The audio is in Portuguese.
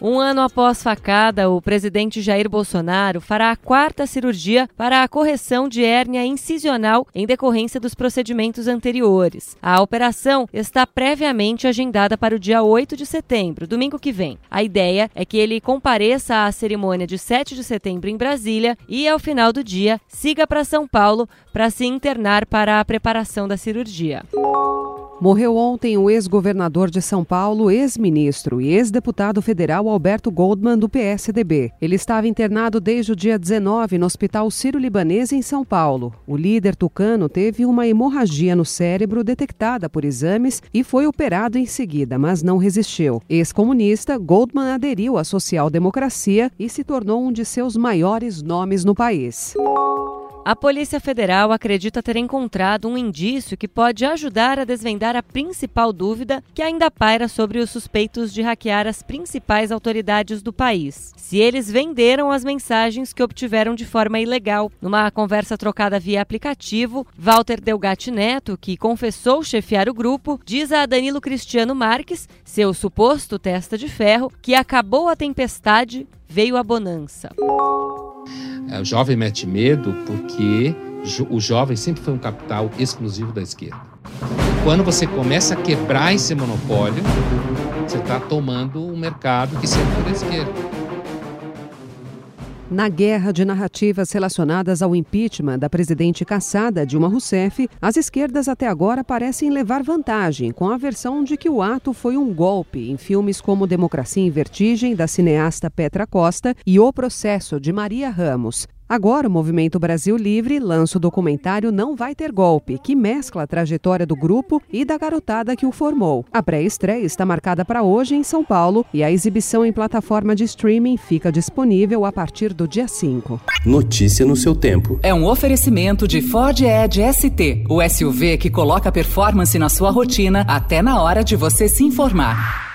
Um ano após facada, o presidente Jair Bolsonaro fará a quarta cirurgia para a correção de hérnia incisional em decorrência dos procedimentos anteriores. A operação está previamente agendada para o dia 8 de setembro, domingo que vem. A ideia é que ele compareça à cerimônia de 7 de setembro em Brasília e, ao final do dia, siga para São Paulo para se internar para a preparação da cirurgia. Morreu ontem o ex-governador de São Paulo, ex-ministro e ex-deputado federal Alberto Goldman, do PSDB. Ele estava internado desde o dia 19 no Hospital Sírio-Libanês, em São Paulo. O líder tucano teve uma hemorragia no cérebro detectada por exames e foi operado em seguida, mas não resistiu. Ex-comunista, Goldman aderiu à social-democracia e se tornou um de seus maiores nomes no país. A Polícia Federal acredita ter encontrado um indício que pode ajudar a desvendar a principal dúvida que ainda paira sobre os suspeitos de hackear as principais autoridades do país. Se eles venderam as mensagens que obtiveram de forma ilegal. Numa conversa trocada via aplicativo, Walter Delgatti Neto, que confessou chefiar o grupo, diz a Danilo Cristiano Marques, seu suposto testa de ferro, que acabou a tempestade, veio a bonança. O jovem mete medo porque o jovem sempre foi um capital exclusivo da esquerda. Quando você começa a quebrar esse monopólio, você está tomando um mercado que sempre foi da esquerda. Na guerra de narrativas relacionadas ao impeachment da presidente caçada Dilma Rousseff, as esquerdas até agora parecem levar vantagem, com a versão de que o ato foi um golpe em filmes como Democracia em Vertigem, da cineasta Petra Costa, e O Processo, de Maria Ramos. Agora, o Movimento Brasil Livre lança o documentário Não Vai Ter Golpe, que mescla a trajetória do grupo e da garotada que o formou. A pré-estreia está marcada para hoje em São Paulo e a exibição em plataforma de streaming fica disponível a partir do dia 5. Notícia no seu tempo. É um oferecimento de Ford Edge ST, o SUV que coloca performance na sua rotina até na hora de você se informar.